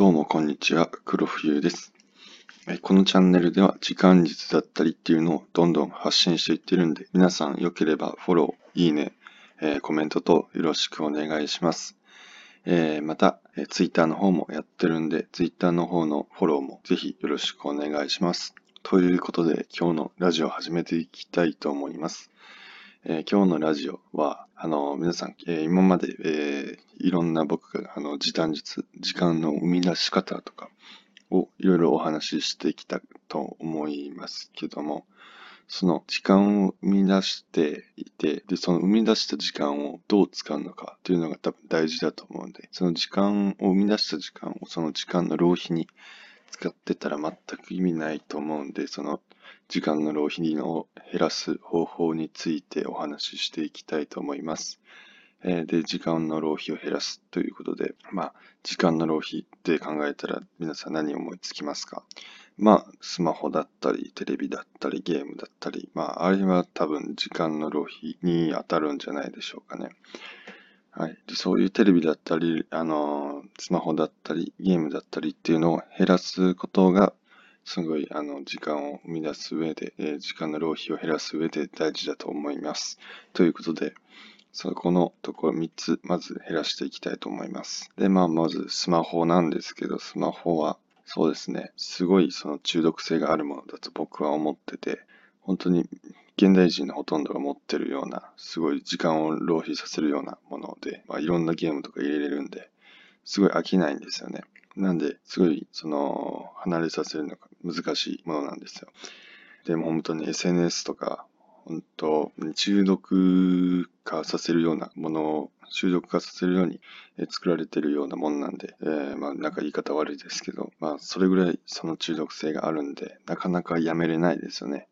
どうもこんにちは、黒冬です。このチャンネルでは時間術だったりっていうのをどんどん発信していってるんで、皆さん良ければフォロー、いいね、え、コメントとよろしくお願いします。え、また、えー、ツイッターの方もやってるんで、ツイッターの方のフォローもぜひよろしくお願いします。ということで、今日のラジオを始めていきたいと思います。えー、今日のラジオは、あの、皆さん、えー、今まで、えー、いろんな僕が、あの、時短術、時間の生み出し方とかをいろいろお話ししてきたと思いますけども、その時間を生み出していて、で、その生み出した時間をどう使うのかというのが多分大事だと思うんで、その時間を生み出した時間をその時間の浪費に使ってたら全く意味ないと思うんで、その時間の浪費を減らす方法についてお話ししていきたいと思います。えで、時間の浪費を減らすということで、まあ、時間の浪費って考えたら皆さん何思いつきますか？まあ、スマホだったり、テレビだったり、ゲームだったり、まあ、あれは多分時間の浪費に当たるんじゃないでしょうかね。はい。でそういうテレビだったり、あの、スマホだったり、ゲームだったりっていうのを減らすことが、すごい、あの、時間を生み出す上で、えー、時間の浪費を減らす上で大事だと思います。ということで、そこのところ3つ、まず減らしていきたいと思います。で、まあ、まずスマホなんですけど、スマホは、そうですね、すごいその中毒性があるものだと僕は思ってて、本当に現代人のほとんどが持ってるような、すごい時間を浪費させるようなもので、まあ、いろんなゲームとか入れれるんで、すごい飽きないんですよね。なんで、すごい、その、離れさせるのが難しいものなんですよ。でも本当に SNS とか、本当、中毒化させるようなものを、中毒化させるように作られてるようなもんなんで、えー、まあなんか言い方悪いですけど、まあそれぐらいその中毒性があるんで、なかなかやめれないですよね。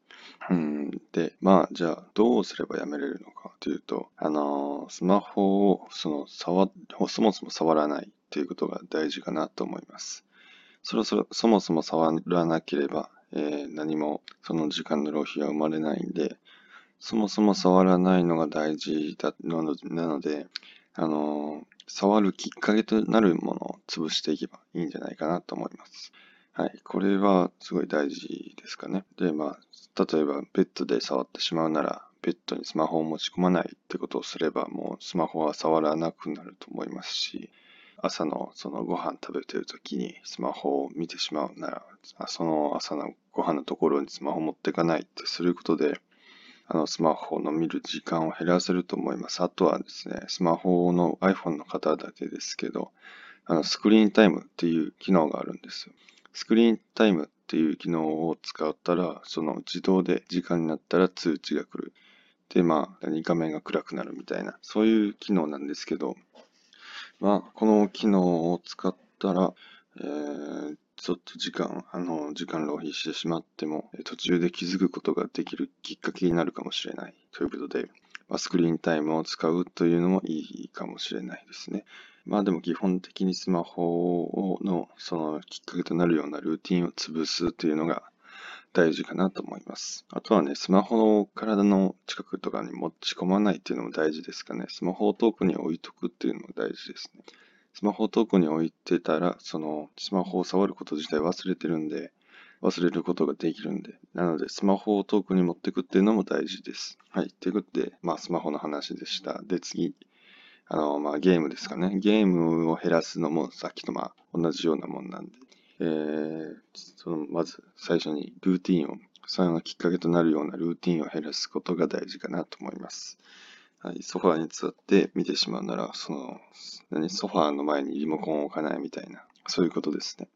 うん、で、まあ、じゃあ、どうすればやめれるのかというと、あのー、スマホを、その、触、そもそも触らないっていうことが大事かなと思います。そろそろ、そもそも触らなければ、えー、何もその時間の浪費は生まれないんで、そもそも触らないのが大事だなので、あのー、触るきっかけとなるものを潰していけばいいんじゃないかなと思います。はい。これはすごい大事ですかね。で、まあ、例えばベッドで触ってしまうなら、ベッドにスマホを持ち込まないってことをすれば、もうスマホは触らなくなると思いますし、朝のそのご飯食べてる時にスマホを見てしまうなら、その朝のご飯のところにスマホを持っていかないってすることで、あのスマホの見る時間を減らせると思います。あとはですね、スマホの iPhone の方だけですけど、あのスクリーンタイムっていう機能があるんですよ。スクリーンタイムっっていう機能を使ったら、その自動で時間になったら通知が来る。で、まあ、画面が暗くなるみたいな、そういう機能なんですけど、まあ、この機能を使ったら、えー、ちょっと時間、あの、時間浪費してしまっても、途中で気づくことができるきっかけになるかもしれないということで、まあ、スクリーンタイムを使うというのもいいかもしれないですね。まあでも基本的にスマホのそのきっかけとなるようなルーティンを潰すというのが大事かなと思います。あとはね、スマホを体の近くとかに持ち込まないっていうのも大事ですかね。スマホを遠くに置いとくっていうのも大事ですね。スマホを遠くに置いてたら、そのスマホを触ること自体忘れてるんで、忘れることができるんで。なので、スマホを遠くに持っていくっていうのも大事です。はい。ということで、まあ、スマホの話でした。で、次、あの、まあ、ゲームですかね。ゲームを減らすのもさっきとまあ、同じようなもんなんで。えー、その、まず最初にルーティンを、そのきっかけとなるようなルーティンを減らすことが大事かなと思います。はい、ソファーに座って見てしまうなら、その、何、ソファーの前にリモコンを置かないみたいな、そういうことですね。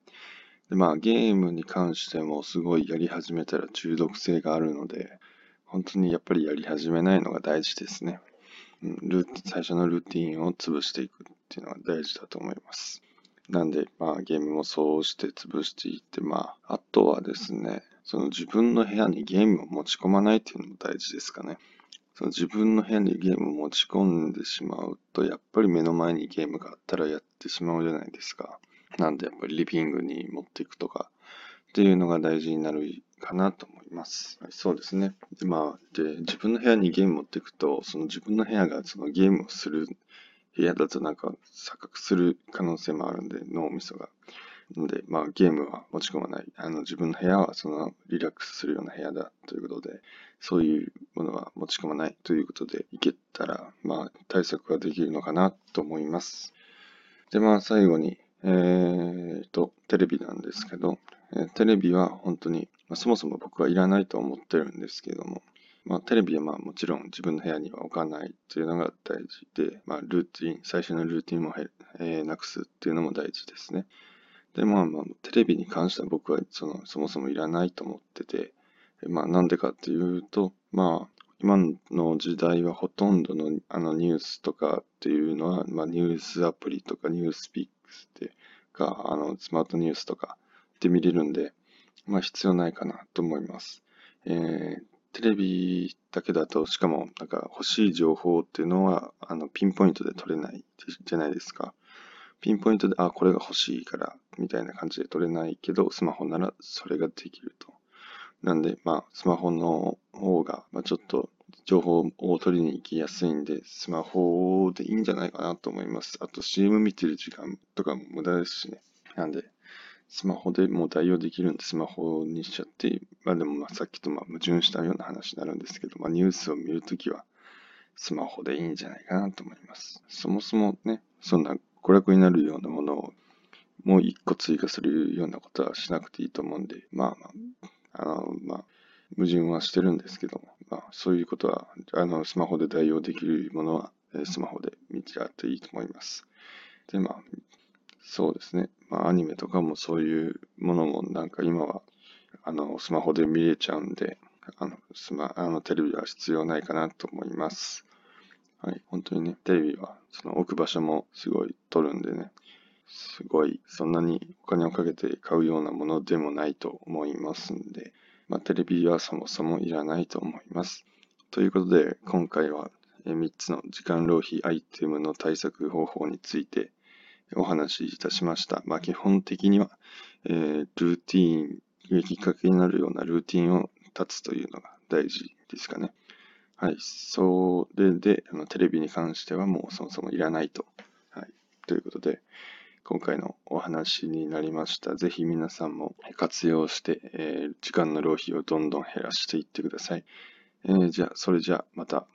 で、まあ、ゲームに関してもすごいやり始めたら中毒性があるので、本当にやっぱりやり始めないのが大事ですね。ル最初のルーティンを潰していくっていうのが大事だと思います。なんで、まあゲームもそうして潰していって、まあ、あとはですね、その自分の部屋にゲームを持ち込まないっていうのも大事ですかね。その自分の部屋にゲームを持ち込んでしまうと、やっぱり目の前にゲームがあったらやってしまうじゃないですか。なんでやっぱりリビングに持っていくとかっていうのが大事になるかなとます。はい、そうですね。で、まあ、で、自分の部屋にゲーム持っていくと、その自分の部屋がそのゲームをする部屋だとなんか錯覚する可能性もあるんで、脳みそが。ので、まあ、ゲームは持ち込まない。あの、自分の部屋はそのリラックスするような部屋だということで、そういうものは持ち込まないということで、いけたら、まあ、対策ができるのかなと思います。で、まあ、最後に、えーと、テレビなんですけど、えテレビは本当に、まあ、そもそも僕はいらないと思ってるんですけども、まあ、テレビはまあもちろん自分の部屋には置かないというのが大事で、まあ、ルーティン、最初のルーティンも、えー、なくすっていうのも大事ですね。で、まあまあ、テレビに関しては僕はそのそもそもいらないと思ってて、まあなんでかっていうと、まあ今の時代はほとんどのあのニュースとかっていうのは、まあ、ニュースアプリとかニュースピックスってか、あのスマートニュースとかで見れるんで、まあ必要ないかなと思います。えー、テレビだけだと、しかもなんか欲しい情報っていうのはあのピンポイントで取れないじゃないですか。ピンポイントで、あ、これが欲しいから、みたいな感じで取れないけど、スマホならそれができると。なんで、まあ、スマホの方が、まあ、ちょっと情報を取りに行きやすいんで、スマホでいいんじゃないかなと思います。あと CM 見てる時間とかも無駄ですしね。なんで、スマホでもう代用できるんで、スマホにしちゃって、まあでもまあさっきとまあ矛盾したような話になるんですけど、まあニュースを見るときはスマホでいいんじゃないかなと思います。そもそもね、そんな娯楽になるようなものをもう一個追加するようなことはしなくていいと思うんで、まあまあ、あの、まあ、矛盾はしてるんですけども、まあ、そういうことは、あの、スマホで代用できるものは、スマホで見ちゃっていいと思います。で、まあ、そうですね。まあ、アニメとかもそういうものも、なんか今は、あの、スマホで見れちゃうんで、あの、スマ、あの、テレビは必要ないかなと思います。はい、本当にね、テレビはその置く場所もすごい取るんでね、すごい、そんなにお金をかけて買うようなものでもないと思いますんで、まあ、テレビはそもそもいらないと思います。ということで、今回は3つの時間浪費アイテムの対策方法についてお話しいたしました。まあ、基本的には、えー、ルーティーン、きっかけになるようなルーティンを立つというのが大事ですかね。はい。それで、あのテレビに関してはもうそもそもいらないと。はい。ということで、今回のお話になりました。ぜひ皆さんも活用して、えー、時間の浪費をどんどん減らしていってください。えー、じゃあ、それじゃあまた。